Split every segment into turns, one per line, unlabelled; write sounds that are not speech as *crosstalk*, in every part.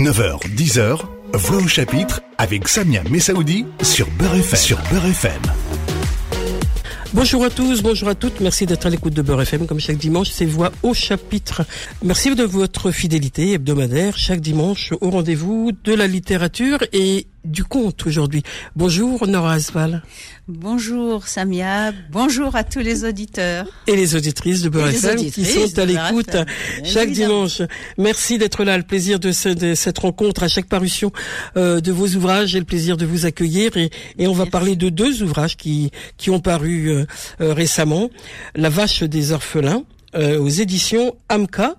9h, 10h, Voix au chapitre avec Samia Messaoudi sur Beurre FM. Sur.
Bonjour à tous, bonjour à toutes. Merci d'être à l'écoute de Beurre FM comme chaque dimanche. C'est Voix au chapitre. Merci de votre fidélité hebdomadaire chaque dimanche au rendez-vous de la littérature et du conte aujourd'hui. Bonjour Nora Asval.
Bonjour Samia, bonjour à tous les auditeurs.
Et les auditrices de Beurre qui sont à l'écoute chaque dimanche. Merci d'être là, le plaisir de, cette rencontre à chaque parution euh, de vos ouvrages et le plaisir de vous accueillir. Et, on va parler de deux ouvrages qui, qui ont paru euh, euh, récemment. La vache des orphelins aux éditions Amka.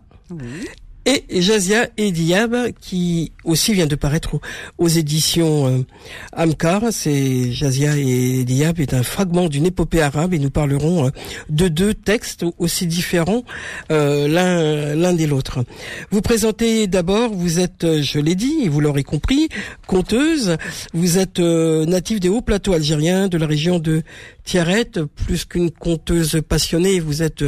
Et Jazia et Diab, qui aussi vient de paraître aux, éditions euh, Amkar. C'est Jazia et Diab est un fragment d'une épopée arabe et nous parlerons euh, de deux textes aussi différents euh, l'un l'un des l'autre. Vous présentez d'abord, vous êtes, je l'ai dit, vous l'aurez compris, conteuse. Vous êtes native des hauts plateaux algériens de la région de Thierrette, plus qu'une conteuse passionnée, vous êtes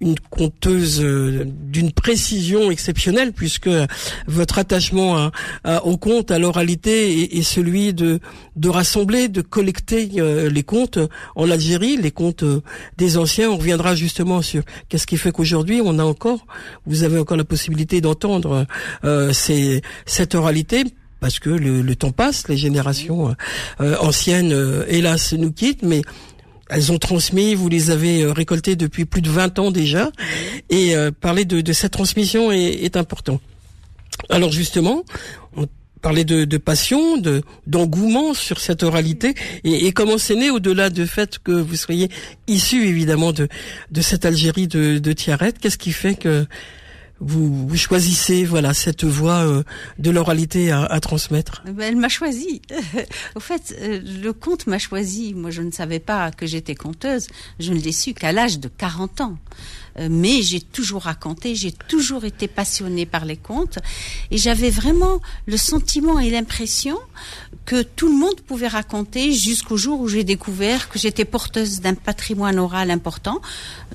une conteuse d'une précision exceptionnelle puisque votre attachement au conte, à l'oralité est, celui de, rassembler, de collecter euh, les contes en Algérie, les contes euh, des anciens. On reviendra justement sur qu'est-ce qui fait qu'aujourd'hui on a encore, vous avez encore la possibilité d'entendre euh, cette oralité parce que le, temps passe, les générations euh, anciennes, euh, hélas, nous quittent, mais elles ont transmis, vous les avez euh, récoltées depuis plus de 20 ans déjà, et parler de, cette transmission est, important. Alors justement, on parlait de, passion, de d'engouement sur cette oralité, et, comment c'est né au-delà du fait que vous soyez issu évidemment de, de cette Algérie de, de Tiaret, qu'est-ce qui fait que vous, vous, choisissez voilà cette voie euh, de l'oralité à, à, transmettre
ben, Elle m'a choisi. *laughs* Au fait, euh, le conte m'a choisi. Moi, je ne savais pas que j'étais conteuse. Je ne l'ai su qu'à l'âge de 40 ans. Euh, mais j'ai toujours raconté, j'ai toujours été passionnée par les contes et j'avais vraiment le sentiment et l'impression que tout le monde pouvait raconter jusqu'au jour où j'ai découvert que j'étais porteuse d'un patrimoine oral important,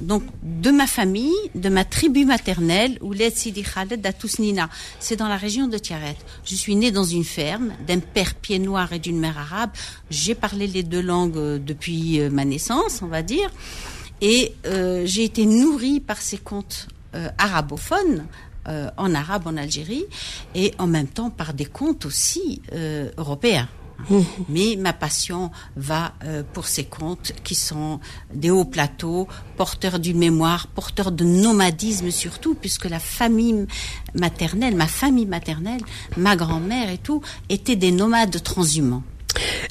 donc de ma famille, de ma tribu maternelle, Sidi Khaled d'Atousnina. C'est dans la région de Tiaret. Je suis née dans une ferme d'un père pied noir et d'une mère arabe. J'ai parlé les deux langues euh, depuis euh, ma naissance, on va dire. Et euh, j'ai été nourrie par ces contes arabophones, en arabe en Algérie, et en même temps par des contes aussi européens. *laughs* Mais ma passion va pour ces contes qui sont des hauts plateaux, porteurs d'une mémoire, porteurs de nomadisme surtout, puisque la famille maternelle, ma famille maternelle, ma grand-mère et tout, étaient des nomades transhumants.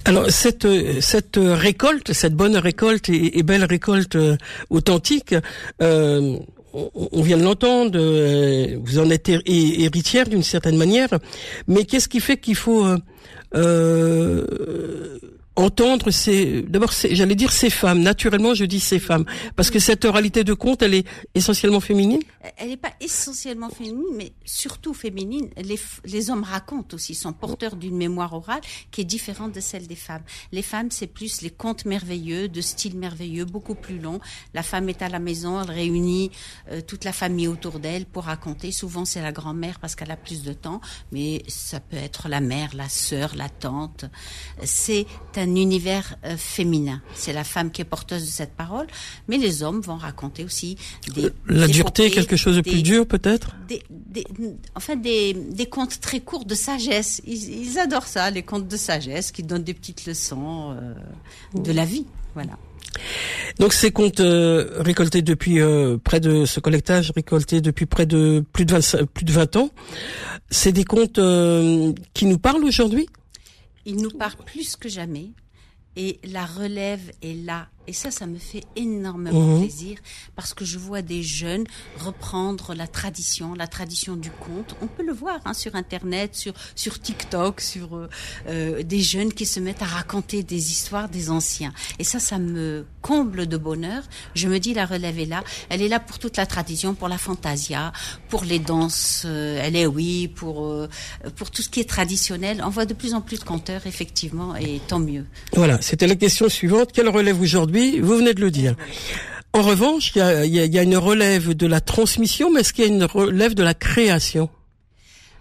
Alors cette cette récolte, cette bonne récolte et, belle récolte euh, authentique, euh, on, vient de l'entendre, euh, vous en êtes héritière d'une certaine manière, mais qu'est-ce qui fait qu'il faut entendre ces d'abord j'allais dire ces femmes. Naturellement je dis ces femmes. Parce que cette oralité de conte elle est essentiellement féminine.
Elle n'est pas essentiellement féminine mais surtout féminine. Les, les hommes racontent aussi sont porteurs d'une mémoire orale qui est différente de celle des femmes. Les femmes c'est plus les contes merveilleux de style merveilleux beaucoup plus long la femme est à la maison elle réunit euh, toute la famille autour d'elle pour raconter. Souvent c'est la grand-mère parce qu'elle a plus de temps mais ça peut être la mère la sœur la tante. C'est un univers euh, féminin. C'est la femme qui est porteuse de cette parole, mais les hommes vont raconter aussi des...
La dureté, quelque chose de plus dur peut-être
des, des, Enfin, des, des contes très courts de sagesse. Ils, adorent ça, les contes de sagesse qui donnent des petites leçons euh, de la vie. Voilà.
Donc ces contes euh, récoltés depuis près de ce collectage récolté depuis près de plus de 20, plus de 20 ans, c'est des contes qui nous parlent aujourd'hui
il nous parle plus que jamais. Et la relève est là et ça, ça me fait énormément mhm. plaisir parce que je vois des jeunes reprendre la tradition, la tradition du conte. On peut le voir hein, sur Internet, sur sur TikTok, sur euh, euh, des jeunes qui se mettent à raconter des histoires des anciens. Et ça, ça me comble de bonheur. Je me dis la relève est là. Elle est là pour toute la tradition, pour la fantasia, pour les danses. Euh, elle est oui, pour pour tout ce qui est traditionnel. On voit de plus en plus de conteurs effectivement, et tant mieux.
Voilà, c'était la question suivante. Quelle relève aujourd'hui vous venez de le dire. En revanche, il y a, une relève de la transmission, mais est-ce qu'il y a une relève de la création?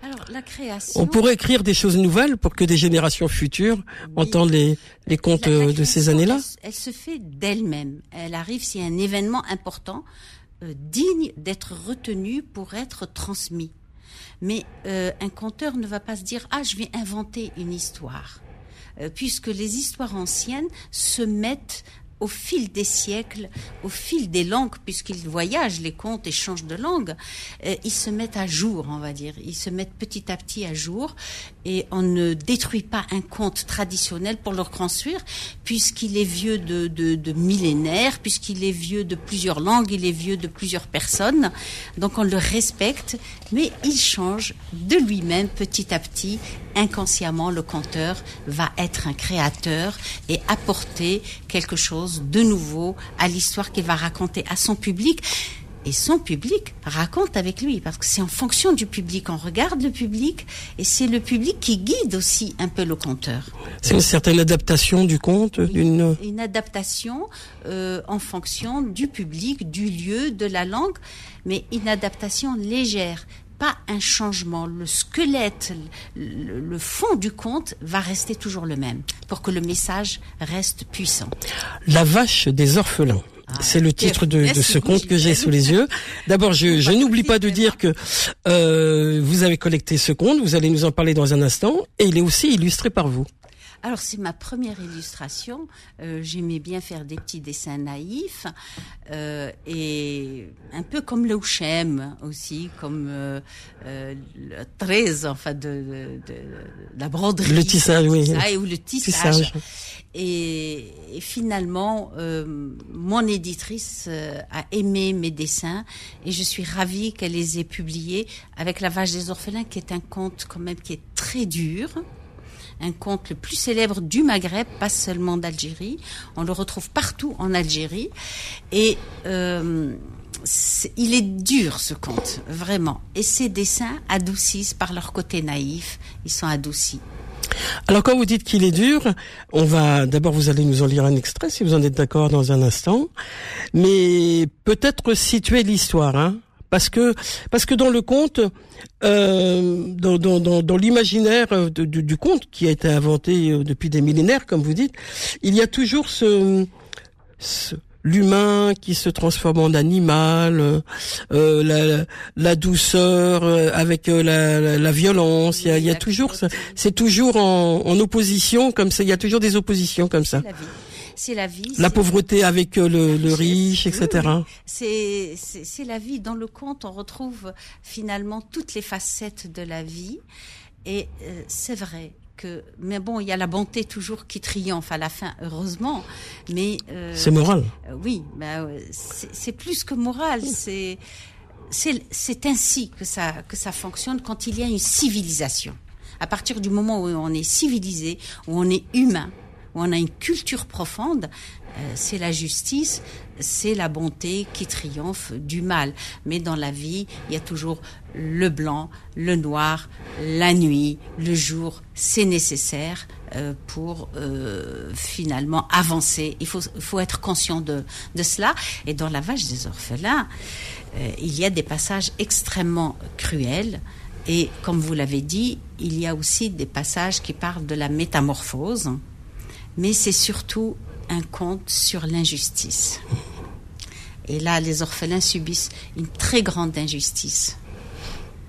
Alors, la création.
On pourrait écrire des choses nouvelles pour que des générations futures entendent les, les contes de ces années-là.
Elle, se fait d'elle-même. Elle arrive s'il y a un événement important, euh, digne d'être retenu pour être transmis. Mais euh, un conteur ne va pas se dire ah je vais inventer une histoire, euh, puisque les histoires anciennes se mettent au fil des siècles, au fil des langues, puisqu'ils voyagent, les contes et changent de langue, euh, ils se mettent à jour, on va dire. Ils se mettent petit à petit à jour et on ne détruit pas un conte traditionnel pour le reconstruire, puisqu'il est vieux de, millénaires, puisqu'il est vieux de plusieurs langues, il est vieux de plusieurs personnes. Donc on le respecte, mais il change de lui-même petit à petit. Inconsciemment, le conteur va être un créateur et apporter quelque chose de nouveau à l'histoire qu'il va raconter à son public. Et son public raconte avec lui, parce que c'est en fonction du public. On regarde le public, et c'est le public qui guide aussi un peu le conteur.
C'est une certaine adaptation du conte, d'une
une adaptation euh, en fonction du public, du lieu, de la langue, mais une adaptation légère pas un changement. Le squelette, le, fond du conte va rester toujours le même pour que le message reste puissant.
La vache des orphelins. Ah, c'est le titre de, ce conte que j'ai sous les yeux. D'abord, je, n'oublie pas de dire que euh, vous avez collecté ce conte, vous allez nous en parler dans un instant, et il est aussi illustré par vous.
Alors c'est ma première illustration. Euh, j'aimais bien faire des petits dessins naïfs euh, et un peu comme le Houchem aussi, comme euh, euh, le 13, enfin de, de, la broderie.
Le tissage, oui.
ou le tissage. Et, et, finalement, mon éditrice a aimé mes dessins et je suis ravie qu'elle les ait publiés avec La Vache des Orphelins, qui est un conte quand même qui est très dur un conte le plus célèbre du Maghreb, pas seulement d'Algérie. On le retrouve partout en Algérie. Et euh, il est dur ce conte, vraiment. Et ces dessins adoucissent par leur côté naïf. Ils sont adoucis.
Alors quand vous dites qu'il est dur, on va d'abord vous allez nous en lire un extrait si vous en êtes d'accord dans un instant, mais peut-être situer l'histoire. Hein parce que parce que dans le conte, euh, dans, dans, dans, dans l'imaginaire du, du, conte qui a été inventé euh, depuis des millénaires, comme vous dites, il y a toujours ce, ce l'humain qui se transforme en animal, euh, la, la, douceur euh, avec euh, la, la, violence. Il y a, il y a toujours, c'est toujours en, en, opposition comme ça. Il y a toujours des oppositions comme ça
c'est la vie.
La pauvreté avec euh, le, le riche, etc.
C'est c'est la vie. Dans le conte, on retrouve finalement toutes les facettes de la vie. Et euh, c'est vrai que, mais bon, il y a la bonté toujours qui triomphe à la fin, heureusement. Mais
euh, c'est moral.
oui, bah, c'est plus que moral. C'est c'est ainsi que ça que ça fonctionne quand il y a une civilisation. À partir du moment où on est civilisé, où on est humain, où on a une culture profonde, euh, c'est la justice, c'est la bonté qui triomphe du mal. Mais dans la vie, il y a toujours le blanc, le noir, la nuit, le jour. C'est nécessaire euh, pour euh, finalement avancer. Il faut, faut être conscient de, de cela. Et dans La Vache des orphelins, il y a des passages extrêmement cruels. Et comme vous l'avez dit, il y a aussi des passages qui parlent de la métamorphose mais c'est surtout un conte sur l'injustice. Et là, les orphelins subissent une très grande injustice.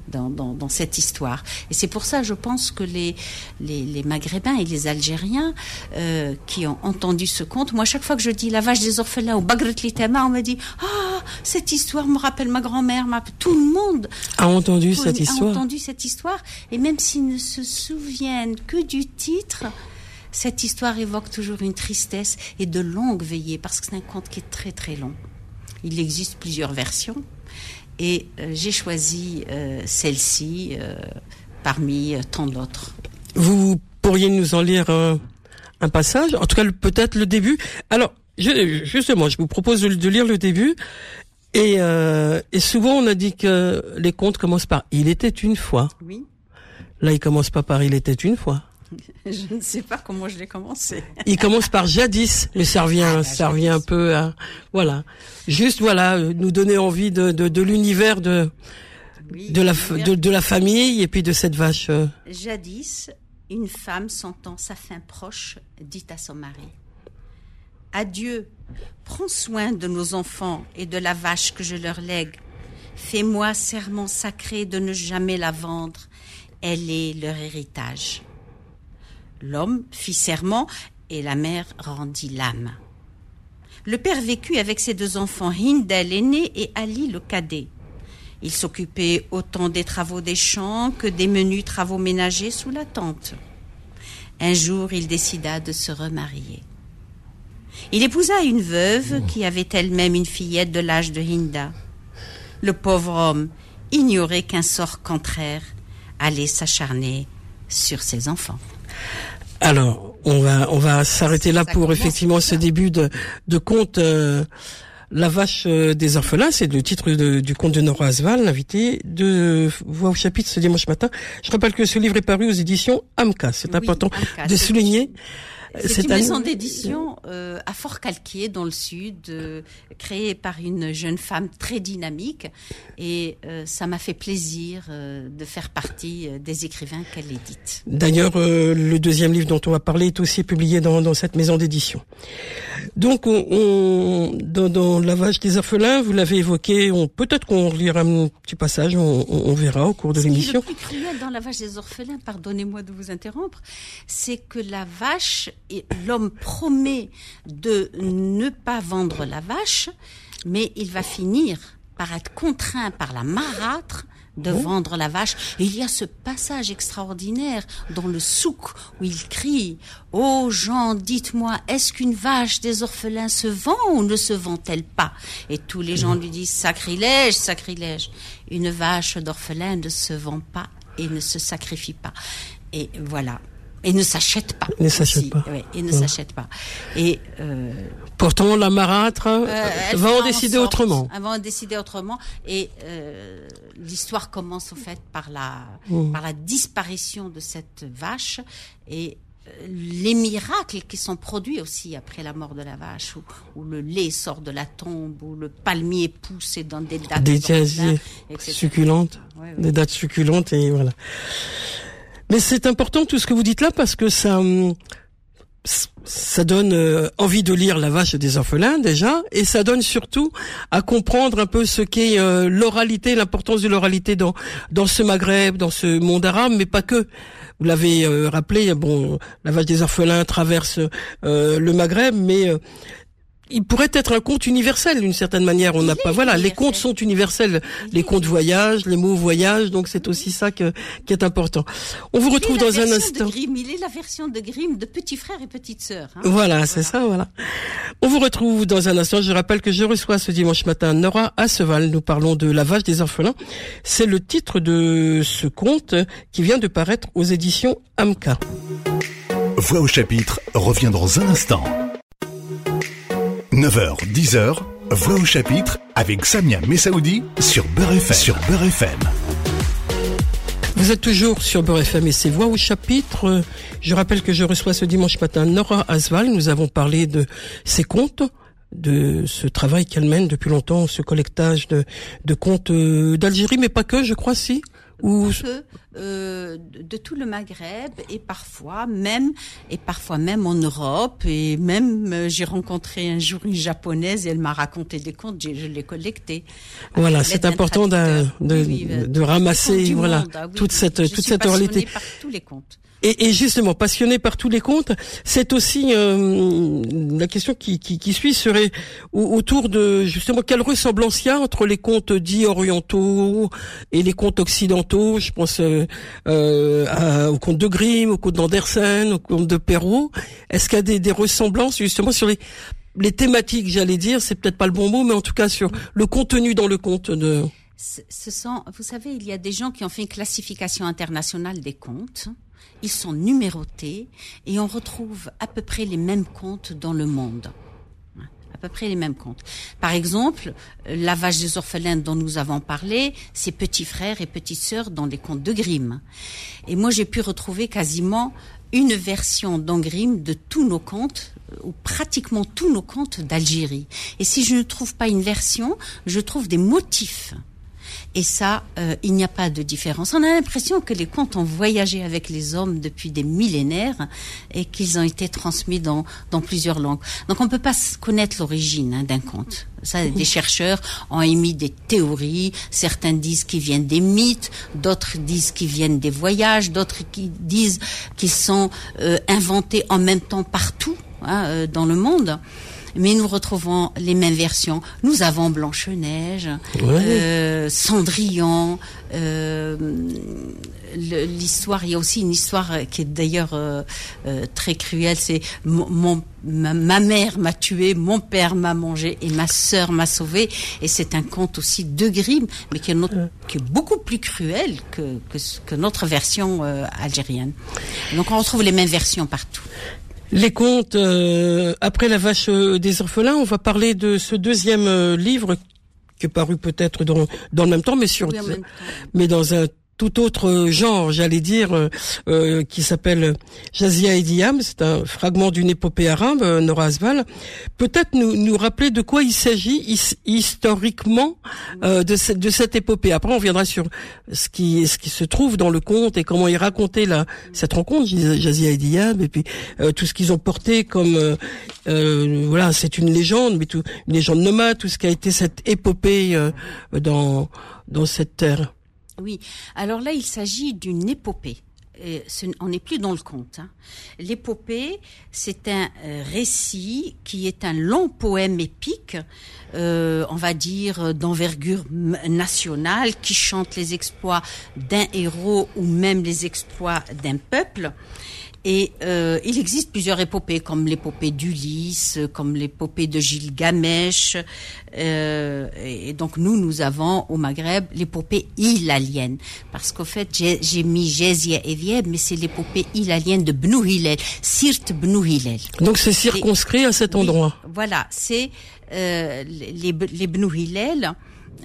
Dans, dans, cette histoire. Et c'est pour ça, je pense que les, les, Maghrébins et les Algériens euh, qui ont entendu ce conte, moi, chaque fois que je dis la vache des orphelins ou Bagret Litema, on me dit Ah, cette histoire me rappelle ma grand-mère. Ma... Tout le monde
a entendu cette histoire.
A entendu cette histoire. Et même s'ils ne se souviennent que du titre, cette histoire évoque toujours une tristesse et de longues veillées, parce que c'est un conte qui est très très long. Il existe plusieurs versions, et euh, j'ai choisi euh, celle-ci euh, parmi tant d'autres.
Vous pourriez nous en lire un passage, en tout cas peut-être le début. Alors, justement, je vous propose de, lire le début. Et, et souvent, on a dit que les contes commencent par Il était une fois.
Oui.
Là, il commence pas par Il était une fois. *laughs*
Je ne sais pas comment je l'ai commencé.
Il commence par jadis, mais ça revient, ah, bah, ça revient un peu à, voilà. Juste, voilà, euh, nous donner envie de, de, de l'univers de, de, la, de, la famille et puis de cette vache. Euh.
Jadis, une femme sentant sa fin proche dit à son mari Adieu, prends soin de nos enfants et de la vache que je leur lègue. Fais-moi serment sacré de ne jamais la vendre. Elle est leur héritage. L'homme fit serment et la mère rendit l'âme. Le père vécut avec ses deux enfants, Hindel l'aîné et Ali le cadet. Il s'occupait autant des travaux des champs que des menus travaux ménagers sous la tente. Un jour, il décida de se remarier. Il épousa une veuve qui avait elle-même une fillette de l'âge de Hinda. Le pauvre homme ignorait qu'un sort contraire allait s'acharner sur ses enfants.
Alors, on va on va s'arrêter là pour effectivement ce début de de conte. Euh, la vache euh, des orphelins, c'est le titre du conte de Nora Asval, l'invité de Voix au chapitre ce dimanche matin. Je rappelle que ce livre est paru aux éditions AMCA. C'est important de souligner.
C'est une maison d'édition euh, à Fort-Calquier, dans le sud, euh, créée par une jeune femme très dynamique. Et euh, ça m'a fait plaisir de faire partie des écrivains qu'elle édite.
D'ailleurs, le deuxième livre dont on va parler est aussi publié dans, dans cette maison d'édition. Donc, on, dans, dans Lavage des orphelins, vous l'avez évoqué, on, peut-être qu'on lira un petit passage, on, on verra au cours de l'émission.
Ce qui est le plus cruel dans Lavage des orphelins, pardonnez-moi de vous interrompre, c'est que la vache l'homme promet de ne pas vendre la vache, mais il va finir par être contraint par la marâtre de vendre la vache. Et il y a ce passage extraordinaire dans le souk où il crie Ô oh gens, dites-moi, est-ce qu'une vache des orphelins se vend ou ne se vend-elle pas? Et tous les gens lui disent Sacrilège, sacrilège. Une vache d'orphelin ne se vend pas et ne se sacrifie pas. Et voilà et ne s'achète pas.
Ne s'achète pas.
et ne s'achète pas. Et
euh, pourtant la marâtre euh, va en décider autrement.
Elle va en décider autrement et euh, l'histoire commence au fait par la mmh. par la disparition de cette vache et euh, les miracles qui sont produits aussi après la mort de la vache, où, le lait sort de la tombe, où le palmier pousse dans des dates
des succulentes, des dates succulentes et voilà. Mais c'est important tout ce que vous dites là parce que ça hum, ça donne euh, envie de lire La vache des orphelins déjà, et ça donne surtout à comprendre un peu ce qu'est euh, l'oralité, l'importance de l'oralité dans dans ce Maghreb, dans ce monde arabe, mais pas que. Vous l'avez euh, rappelé, bon, La vache des orphelins traverse le Maghreb, mais il pourrait être un conte universel d'une certaine manière. On n'a pas, voilà, les contes sont universels. Les contes voyage, les mots voyage, donc c'est aussi ça que, qui est important. On vous retrouve dans un instant.
il est la version de Grimm de petit frère et petite sœur.
Hein. Voilà, c'est ça, voilà. On vous retrouve dans un instant. Je rappelle que je reçois ce dimanche matin Nora Asseval. Nous parlons de La vache des orphelins. C'est le titre de ce conte qui vient de paraître aux éditions Amka.
Voix au chapitre revient dans un instant. 9h, 10h, Voix au chapitre avec Samia Messaoudi sur Beurre FM. Sur Beurre FM.
Vous êtes toujours sur Beurre FM et c'est Voix au chapitre. Je rappelle que je reçois ce dimanche matin Nora Asval. Nous avons parlé de ses comptes de ce travail qu'elle mène depuis longtemps, ce collectage de, de comptes euh, d'Algérie, mais pas que, je crois, si
ou euh, de tout le Maghreb et parfois même et parfois même en Europe et même euh, j'ai rencontré un jour une japonaise et elle m'a raconté des contes je, l'ai collecté.
Voilà c'est important de, de, de, ramasser voilà ah toute cette toute cette réalité
par tous les contes
et, et, justement, passionné par tous les contes, c'est aussi euh, la question qui, qui, qui, suit serait autour de justement quelle ressemblance il y a entre les contes dits orientaux et les contes occidentaux. Je pense euh, euh, aux contes de Grimm, aux contes d'Andersen, aux contes de Perrault. Est-ce qu'il y a des, des ressemblances justement sur les les thématiques, j'allais dire, c'est peut-être pas le bon mot, mais en tout cas sur le contenu dans le conte de.
Ce sont, vous savez, il y a des gens qui ont fait une classification internationale des contes ils sont numérotés et on retrouve à peu près les mêmes contes dans le monde à peu près les mêmes contes. Par exemple, la vache des orphelins dont nous avons parlé, c'est petits frères et petites sœurs dans les contes de Grimm. Et moi, j'ai pu retrouver quasiment une version dans Grimm de tous nos contes, ou pratiquement tous nos contes d'Algérie. Et si je ne trouve pas une version, je trouve des motifs Et ça, euh, il n'y a pas de différence. On a l'impression que les contes ont voyagé avec les hommes depuis des millénaires et qu'ils ont été transmis dans, dans plusieurs langues. Donc on ne peut pas connaître l'origine hein, d'un conte. Ça, des chercheurs ont émis des théories. Certains disent qu'ils viennent des mythes, d'autres disent qu'ils viennent des voyages, d'autres qui disent qu'ils sont euh, inventés en même temps partout hein, euh, dans le monde mais nous retrouvons les mêmes versions. Nous avons Blanche-Neige, euh, Cendrillon, euh, l'histoire, il y a aussi une histoire qui est d'ailleurs euh, euh, très cruelle, c'est mon, ma, mère m'a tué, mon père m'a mangé et ma sœur m'a sauvé. Et c'est un conte aussi de Grimm, mais qui est, qui est beaucoup plus cruel que, que, que notre version algérienne. Donc on retrouve les mêmes versions partout.
Les contes euh, après la vache euh, des orphelins, on va parler de ce deuxième euh, livre qui est paru peut-être dans, dans le même temps, mais sur, mais dans un tout autre genre, j'allais dire, euh, euh, qui s'appelle Jazia et Diam. C'est un fragment d'une épopée arabe, euh, Nora Asval. Peut-être nous, nous rappeler de quoi il s'agit historiquement de, cette, de cette épopée. Après, on viendra sur ce qui, ce qui se trouve dans le conte et comment il racontait la, cette rencontre, Jazia et Diam, et puis tout ce qu'ils ont porté comme... voilà, c'est une légende, mais tout, une légende nomade, tout ce qui a été cette épopée dans, dans cette terre.
Oui, alors là, il s'agit d'une épopée. on n'est plus dans le conte. Hein. L'épopée, c'est un euh, récit qui est un long poème épique, euh, on va dire d'envergure nationale, qui chante les exploits d'un héros ou même les exploits d'un peuple. Et euh, il existe plusieurs épopées, comme l'épopée d'Ulysse, comme l'épopée de Gilgamesh. Euh, et donc nous, nous avons au Maghreb l'épopée hilalienne. Parce qu'au fait, j'ai mis Jézia et Vieb, mais c'est l'épopée hilalienne de Bnou Hillel, Sirt Bnou Hillel.
Donc c'est circonscrit à cet endroit.
voilà, c'est euh, les, les Bnou Hillel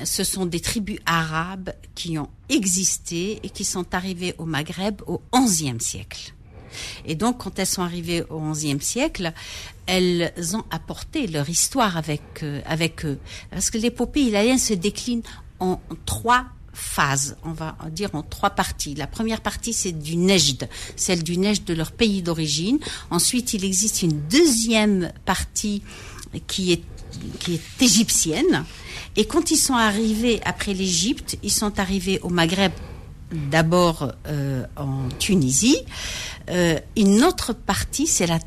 ce sont des tribus arabes qui ont existé et qui sont arrivées au Maghreb au XIe siècle. Et donc, quand elles sont arrivées au XIe siècle, elles ont apporté leur histoire avec, euh, eux. Parce que l'épopée ilalienne se décline en trois phases, on va dire en trois parties. La première partie, c'est du Nejd, celle du Nejd de leur pays d'origine. Ensuite, il existe une deuxième partie qui est, qui est égyptienne. Et quand ils sont arrivés après l'Égypte, ils sont arrivés au Maghreb d'abord euh, en Tunisie. Euh, une autre partie, c'est la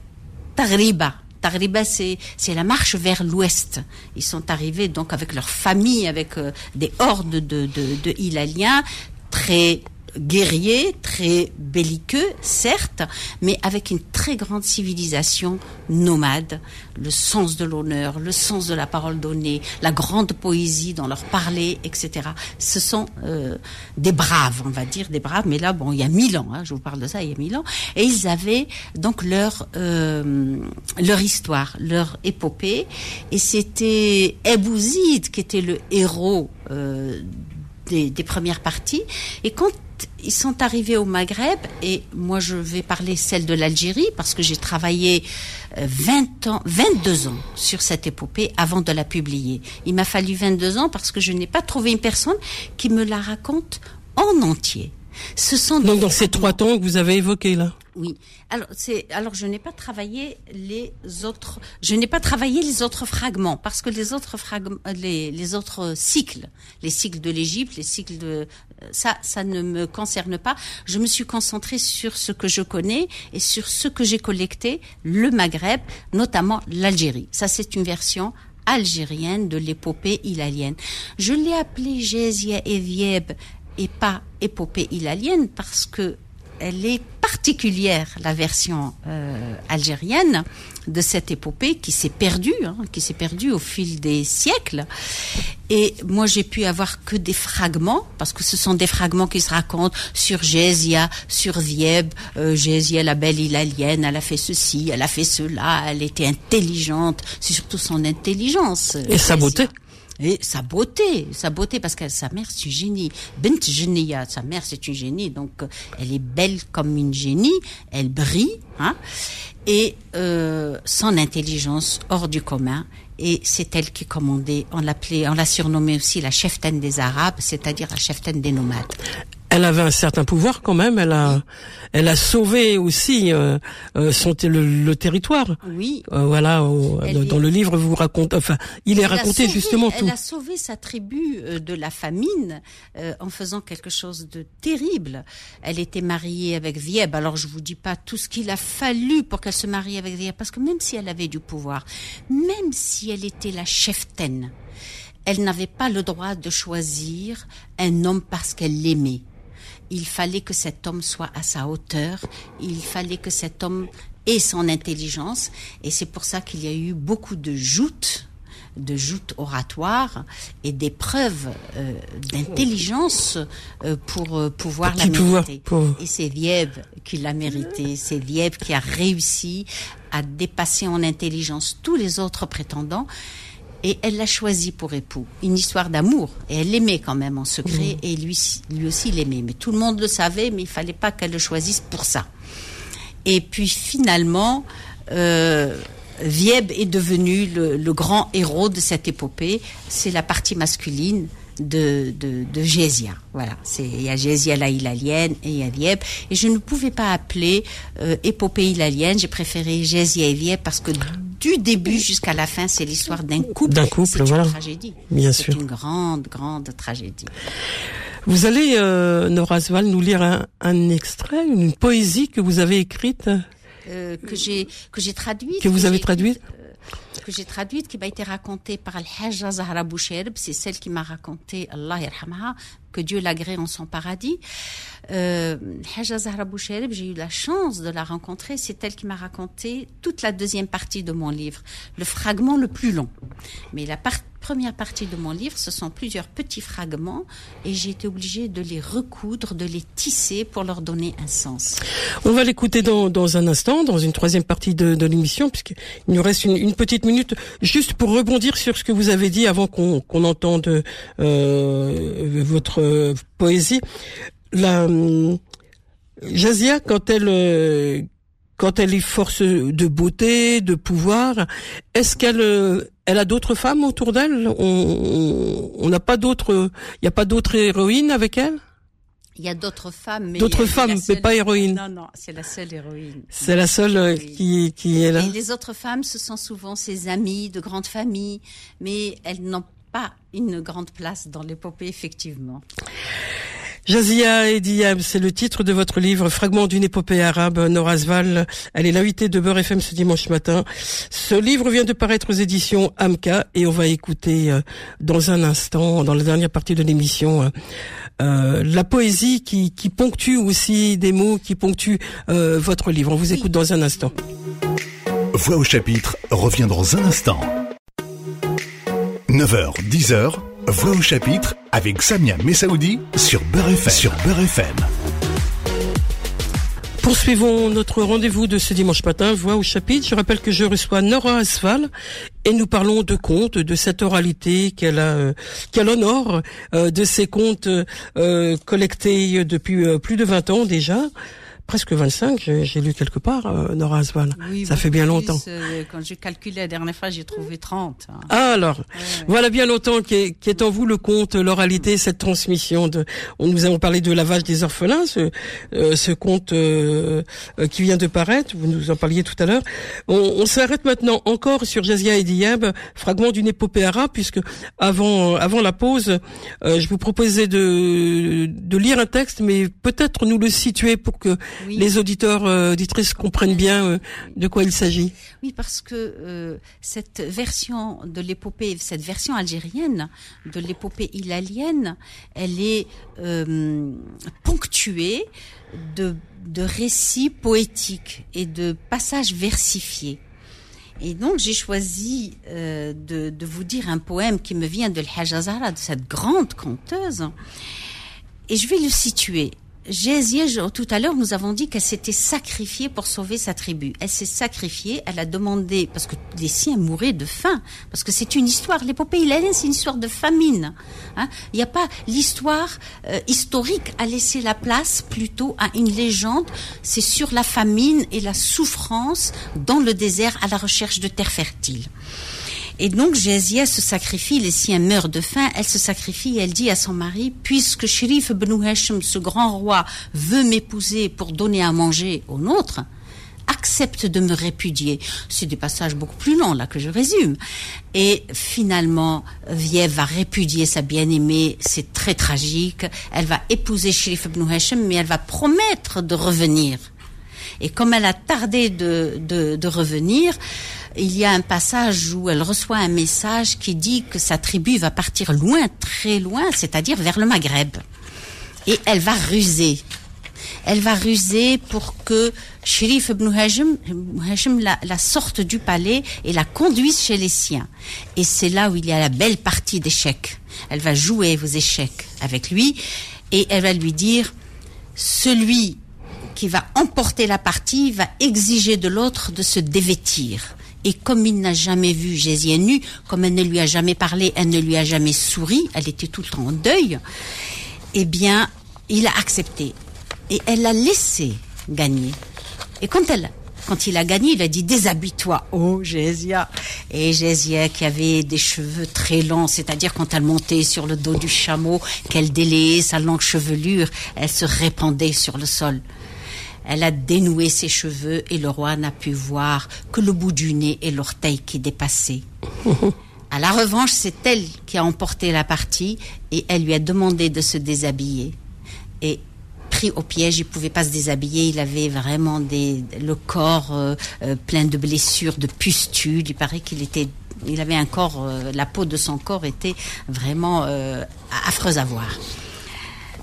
Tariba. Tariba, c'est la marche vers l'ouest. Ils sont arrivés donc avec leur famille, avec euh, des hordes de, de, de Hilaliens très guerrier, très belliqueux, certes, mais avec une très grande civilisation nomade, le sens de l'honneur, le sens de la parole donnée, la grande poésie dans leur parler, etc. Ce sont euh, des braves, on va dire, des braves, mais là, bon, il y a mille ans, hein, je vous parle de ça, il y a mille ans, et ils avaient donc leur, euh, leur histoire, leur épopée, et c'était Ebouzid qui était le héros euh, des, des, premières parties, et quand ils sont arrivés au Maghreb et moi je vais parler celle de l'Algérie parce que j'ai travaillé 20 euh, ans, 22 ans sur cette épopée avant de la publier. Il m'a fallu 22 ans parce que je n'ai pas trouvé une personne qui me la raconte en entier.
Ce sont donc dans ces trois temps que vous avez évoqués là.
Oui. Alors c'est alors je n'ai pas travaillé les autres je n'ai pas travaillé les autres fragments parce que les autres fragments les, les autres cycles, les cycles de l'Égypte, les cycles de ça ça ne me concerne pas. Je me suis concentrée sur ce que je connais et sur ce que j'ai collecté, le Maghreb, notamment l'Algérie. Ça c'est une version algérienne de l'épopée hilalienne. Je l'ai appelée Jézia et Vieb et pas épopée hilalienne parce que elle est particulière, la version euh, algérienne de cette épopée qui s'est perdue, hein, qui s'est perdue au fil des siècles. Et moi, j'ai pu avoir que des fragments, parce que ce sont des fragments qui se racontent sur Jésia, sur Vieb. Euh, Jésia, la belle ilalienne, elle a fait ceci, elle a fait cela, elle était intelligente. C'est surtout son intelligence.
Et sa beauté.
Et sa beauté, sa beauté, parce que sa mère, c'est une génie. Bint Genia, sa mère, c'est une génie. Donc, elle est belle comme une génie. Elle brille, hein. Et euh, son intelligence hors du commun. Et c'est elle qui commandait. On l'appelait, on l'a surnommée aussi la cheftaine des Arabes, c'est-à-dire la cheftaine des nomades
elle avait un certain pouvoir quand même. Elle a, elle a sauvé aussi euh, euh son le, territoire.
Oui.
Euh, voilà. dans le livre, vous racontez. Enfin, il est raconté justement tout.
Elle a sauvé sa tribu euh, de la famine en faisant quelque chose de terrible. Elle était mariée avec Vieb. Alors je vous dis pas tout ce qu'il a fallu pour qu'elle se marie avec Vieb, parce que même si elle avait du pouvoir, même si elle était la cheftaine, elle n'avait pas le droit de choisir un homme parce qu'elle l'aimait il fallait que cet homme soit à sa hauteur, il fallait que cet homme ait son intelligence, et c'est pour ça qu'il y a eu beaucoup de joutes de joutes oratoires et d'épreuves euh, d'intelligence euh, pour euh, pouvoir la mériter. Et c'est Vieb qui l'a mérité, c'est Vieb qui a réussi à dépasser en intelligence tous les autres prétendants et elle l'a choisi pour époux. Une histoire d'amour. Et elle l'aimait quand même en secret et lui, lui aussi l'aimait. Mais tout le monde le savait, mais il fallait pas qu'elle le choisisse pour ça. Et puis finalement, euh, Vieb est devenu le, le, grand héros de cette épopée. C'est la partie masculine de, de, de Gésia. Voilà, c'est il y a Gésia la Hilalienne et il y a Vieb. Et je ne pouvais pas appeler euh, épopée hilalienne, j'ai préféré Gésia et Vieb parce que du début jusqu'à la fin, c'est l'histoire d'un couple.
D'un couple, voilà.
Une tragédie.
Bien sûr.
C'est une grande, grande tragédie.
Vous allez, euh, Nora Sval, nous lire un, un, extrait, une poésie que vous avez écrite
euh, que j'ai que j'ai traduite.
Que vous avez traduite
que j'ai traduite, qui m'a été racontée par Al-Hajja Zahra Boucherb, c'est celle qui m'a raconté, Allah yarhamha, que Dieu l'agrée en son paradis. Euh, Hajja Zahra j'ai eu la chance de la rencontrer, c'est elle qui m'a raconté toute la deuxième partie de mon livre, le fragment le plus long. Mais la première partie de mon livre, ce sont plusieurs petits fragments et j'ai été obligée de les recoudre, de les tisser pour leur donner un sens.
On va l'écouter dans, dans un instant, dans une troisième partie de, de l'émission, puisqu'il nous reste une, une, petite minute, juste pour rebondir sur ce que vous avez dit avant qu'on qu'on entende euh, votre poésie. La euh, Jazia, quand elle euh, quand elle est force de beauté, de pouvoir, est-ce qu'elle euh, elle a d'autres femmes autour d'elle? On n'a pas d'autres, il n'y a pas d'autres héroïnes avec elle?
Il y a d'autres femmes, mais
d'autres femmes, mais pas héroïnes.
Non, non, c'est la seule héroïne.
C'est la seule euh, qui, qui est là.
Et les autres femmes, ce sont souvent ses amies de grande famille, mais elles n'ont pas une grande place dans l'épopée, effectivement.
Jazia et Diab, c'est le titre de votre livre, Fragment d'une épopée arabe, Norazval. Elle est l'invitée de Beurre FM ce dimanche matin. Ce livre vient de paraître aux éditions Amka et on va écouter euh, dans un instant, dans la dernière partie de l'émission, euh, euh, la poésie qui, qui, ponctue aussi des mots, qui ponctue votre livre. On vous écoute dans un instant.
Voix au chapitre revient dans un instant. 9h, 10h, Voix au chapitre avec Samia Messaoudi sur Beurre FM. Sur Beurre FM.
Poursuivons notre rendez-vous de ce dimanche matin, Voix au chapitre. Je rappelle que je reçois Nora Asfal et nous parlons de contes, de cette oralité qu'elle a, euh, qu'elle honore, euh, de ces contes euh, collectés depuis plus de 20 ans déjà presque 25, j'ai lu quelque part, euh, Nora Asval. ça fait bien longtemps.
Euh, quand j'ai calculé la dernière fois, j'ai trouvé 30.
Hein. Ah alors, voilà bien longtemps qu'est est en vous le conte, l'oralité, cette transmission de. On, nous avons parlé de lavage des orphelins, ce, euh, ce conte euh, qui vient de paraître. Vous nous en parliez tout à l'heure. On, on s'arrête maintenant encore sur Jazia et Diab, fragment d'une épopée arabe, puisque avant avant la pause, je vous proposais de de lire un texte, mais peut-être nous le situer pour que les auditeurs, euh, auditrices comprennent bien euh, de quoi il s'agit.
Oui, parce que euh, cette version de l'épopée, cette version algérienne de l'épopée hilalienne, elle est ponctuée de, de récits poétiques et de passages versifiés. Et donc j'ai choisi de, de, vous dire un poème qui me vient de l'Hajazara, de cette grande conteuse, et je vais le situer Jéziel, tout à l'heure, nous avons dit qu'elle s'était sacrifiée pour sauver sa tribu. Elle s'est sacrifiée, elle a demandé, parce que les siens mouraient de faim, parce que c'est une histoire, l'épopée illénienne, c'est une histoire de famine. Hein. Il n'y a pas l'histoire euh, historique a laissé la place plutôt à une légende. C'est sur la famine et la souffrance dans le désert à la recherche de terres fertiles. Et donc Jézia se sacrifie, les siens meurent de faim, elle se sacrifie elle dit à son mari, puisque Sherif ibn Hashim, ce grand roi, veut m'épouser pour donner à manger au nôtre, accepte de me répudier. C'est des passages beaucoup plus longs là que je résume. Et finalement, Viev va répudier sa bien-aimée. C'est très tragique. Elle va épouser Sherif ibn Hashim, mais elle va promettre de revenir. Et comme elle a tardé de, de, de revenir, il y a un passage où elle reçoit un message qui dit que sa tribu va partir loin, très loin, c'est-à-dire vers le Maghreb. Et elle va ruser. Elle va ruser pour que Sherif ibn Hajim, la, la, sorte du palais et la conduise chez les siens. Et c'est là où il y a la belle partie d'échecs. Elle va jouer vos échecs avec lui et elle va lui dire, celui qui va emporter la partie va exiger de l'autre de se dévêtir. Et comme il n'a jamais vu Jésus nu, comme elle ne lui a jamais parlé, elle ne lui a jamais souri, elle était tout le temps en deuil, eh bien, il a accepté. Et elle l'a laissé gagner. Et quand elle, quand il a gagné, il a dit déshabille-toi, oh Jésia. Et Jésia qui avait des cheveux très longs, c'est-à-dire quand elle montait sur le dos du chameau, qu'elle délayait sa longue chevelure, elle se répandait sur le sol. Elle a dénoué ses cheveux et le roi n'a pu voir que le bout du nez et l'orteil qui dépassaient. *laughs* À la revanche, c'est elle qui a emporté la partie et elle lui a demandé de se déshabiller. Et pris au piège, il pouvait pas se déshabiller. Il avait vraiment des, le corps euh, euh, plein de blessures, de pustules. Il paraît qu'il était, il avait un corps, euh, la peau de son corps était vraiment affreuse à voir.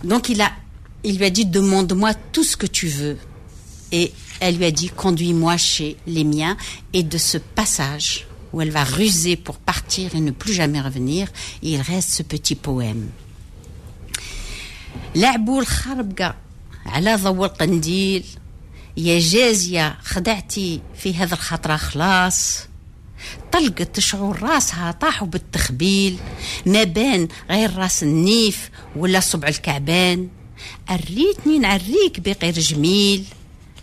Donc il a, il lui a dit demande-moi tout ce que tu veux et elle lui a dit conduis-moi chez les miens et de ce passage où elle va ruser pour partir et ne plus jamais revenir, il reste ce petit poème. لعبوا الخربقة على ضوء القنديل يا جازية خدعتي في هذا الخطرة خلاص طلقت تشعر راسها طاحوا بالتخبيل ما بان غير راس النيف ولا صبع الكعبان أريتني نعريك بغير جميل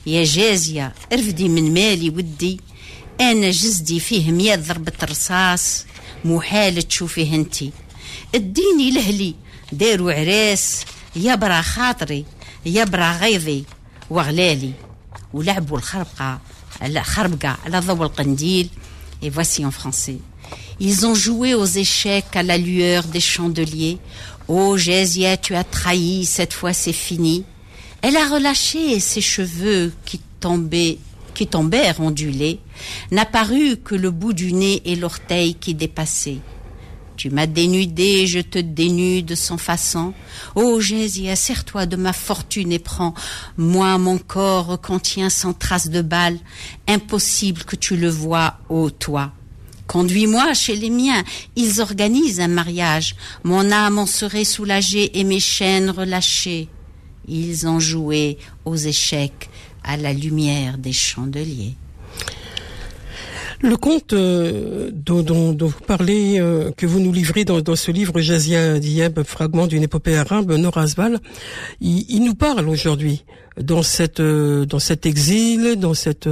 يا جازية ارفدي من مالي ودي أنا جزدي فيه مية ضربة رصاص محال تشوفيه أنتي اديني لهلي داروا عراس يبرى خاطري يبرى غيظي وغلالي ولعبوا الخربقة خربقة على ضوء القنديل et voici en français. Ils ont joué aux échecs à la lueur des chandeliers. Oh Jésia, tu as trahi, cette fois c'est fini. Elle a relâché ses cheveux qui tombaient, qui tombèrent ondulés, n'apparut que le bout du nez et l'orteil qui dépassaient. Tu m'as dénudé, je te dénude sans façon. Ô Jésus, serre-toi de ma fortune et prends. Moi, mon corps contient sans trace de balle. Impossible que tu le vois, ô toi. Conduis-moi chez les miens. Ils organisent un mariage. Mon âme en serait soulagée et mes chaînes relâchées. Ils ont joué aux échecs à la lumière des chandeliers.
Le conte euh, dont, vous parlez, euh, que vous nous livrez dans, ce livre Jazia Diab, fragment d'une épopée arabe, Norazval, il, il nous parle aujourd'hui dans cette euh, dans cet exil, dans cette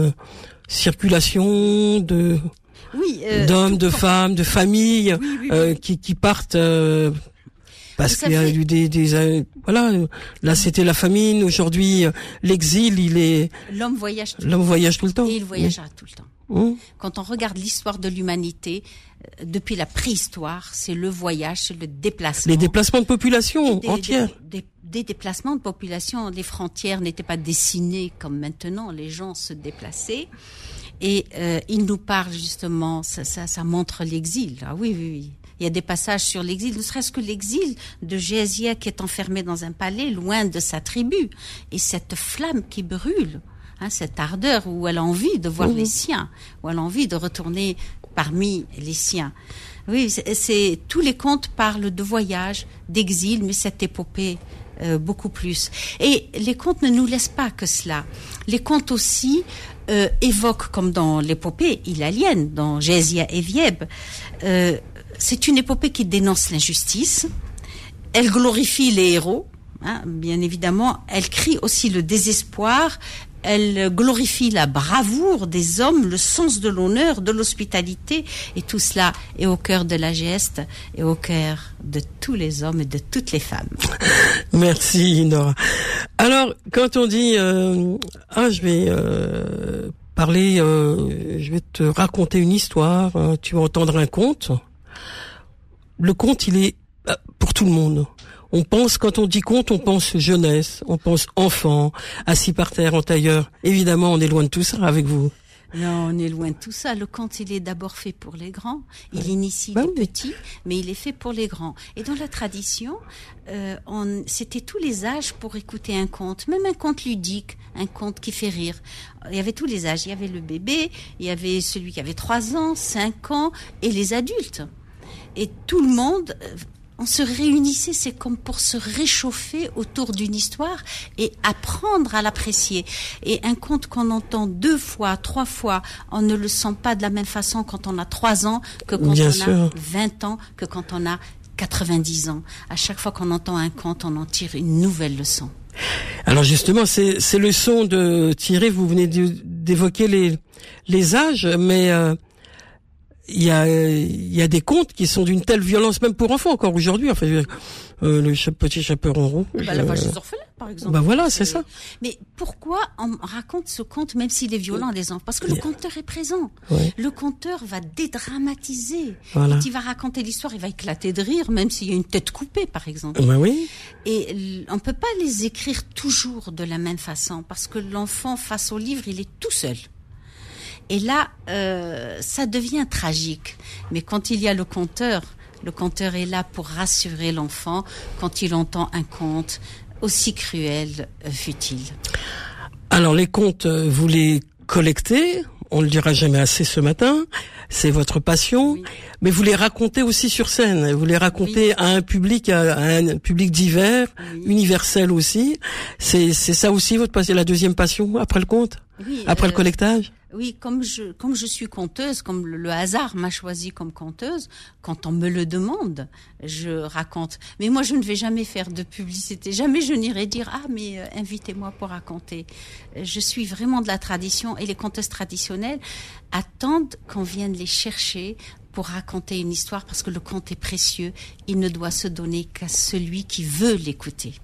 circulation de d'hommes, de femmes, de familles qui, qui partent parce qu'il y a eu des, des euh, voilà là c'était la famine. Aujourd'hui euh, l'exil il est
l'homme voyage
l'homme voyage tout le temps.
Et il voyagera tout le temps. Mmh. quand on regarde l'histoire de l'humanité euh, depuis la préhistoire c'est le voyage c'est le déplacement.
Les déplacements de population entière.
des, des, déplacements de population. Les frontières n'étaient pas dessinées comme maintenant. Les gens se déplaçaient. Et euh, il nous parle justement ça, ça, ça montre l'exil. Ah oui oui oui il y a des passages sur l'exil, ne serait-ce que l'exil de Jésia qui est enfermé dans un palais loin de sa tribu. Et cette flamme qui brûle, hein, cette ardeur où elle a envie de voir les siens, où elle a envie de retourner parmi les siens. Oui, c'est tous les contes parlent de voyage, d'exil, mais cette épopée euh, beaucoup plus. Et les contes ne nous laissent pas que cela. Les contes aussi euh, évoquent, comme dans l'épopée ilalienne, dans Jésia et Vieb, euh, c'est une épopée qui dénonce l'injustice. Elle glorifie les héros, hein, bien évidemment. Elle crie aussi le désespoir elle glorifie la bravoure des hommes, le sens de l'honneur, de l'hospitalité, et tout cela est au cœur de la geste et au cœur de tous les hommes et de toutes les femmes.
Merci Nora. Alors, quand on dit euh, ah je vais euh, parler, euh, je vais te raconter une histoire, hein, tu vas entendre un conte? Le conte, il est pour tout le monde. On pense, quand on dit conte, on pense jeunesse, on pense enfant, assis par terre en tailleur. Évidemment, on est loin de tout ça avec vous.
Non, on est loin de tout ça. Le conte, il est d'abord fait pour les grands. Il initie bah les petits, mais il est fait pour les grands. Et dans la tradition, euh, c'était tous les âges pour écouter un conte, même un conte ludique, un conte qui fait rire. Il y avait tous les âges. Il y avait le bébé, il y avait celui qui avait 3 ans, 5 ans, et les adultes. Et tout le monde euh, on se réunissait, c'est comme pour se réchauffer autour d'une histoire et apprendre à l'apprécier. Et un conte qu'on entend deux fois, trois fois, on ne le sent pas de la même façon quand on a trois ans que quand on a 20 ans, que quand on a 90 ans. À chaque fois qu'on entend un conte, on en tire une nouvelle leçon.
Alors justement, ces, ces leçons de tirer, vous venez d'évoquer les, les âges, mais euh, il y a il y a des contes qui sont d'une telle violence même pour enfants encore aujourd'hui enfin euh, le petit chaperon roux
bah, la vache des orphelins par exemple.
bah voilà c'est ça.
mais pourquoi on raconte ce conte même s'il est violent des enfants? Parce que le conteur est présent. Le conteur va dédramatiser. Voilà. quand il va raconter l'histoire il va éclater de rire même s'il y a une tête coupée par exemple.
Bah oui.
Et on peut pas les écrire toujours de la même façon parce que l'enfant face au livre il est tout seul et là, euh, ça devient tragique. Mais quand il y a le conteur, le conteur est là pour rassurer l'enfant quand il entend un conte aussi cruel euh, fut-il.
Alors les contes, euh, vous les collectez, on le dira jamais assez ce matin, c'est votre passion, mais vous les racontez aussi sur scène, vous les racontez à un public, à, un public divers, universel aussi. C'est ça aussi votre passion, la deuxième passion après le conte, après le collectage.
Oui, comme je, comme je suis conteuse, comme le, hasard m'a choisi comme conteuse, quand on me le demande, je raconte. Mais moi, je ne vais jamais faire de publicité. Jamais je n'irai dire ah mais euh, invitez-moi pour raconter. Je suis vraiment de la tradition et les conteuses traditionnelles attendent qu'on vienne les chercher pour raconter une histoire parce que le conte est précieux. Il ne doit se donner qu'à celui qui veut l'écouter.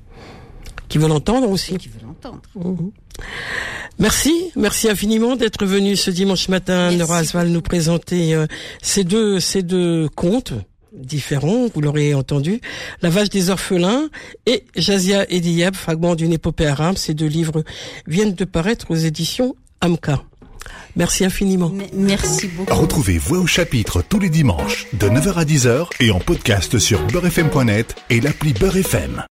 Qui veut l'entendre aussi.
qui veut l'entendre.
Mmh. Merci, merci infiniment d'être venu ce dimanche matin, Nora Asval, nous présenter euh, ces deux ces deux contes différents, vous l'aurez entendu, La vache des orphelins et Jazia Ediyab, fragment d'une épopée arabe. Ces deux livres viennent de paraître aux éditions Amka. Merci infiniment.
merci beaucoup.
Retrouvez Voix au chapitre tous les dimanches de 9h à 10h et en podcast sur beurrefm.net et l'appli Beurrefm.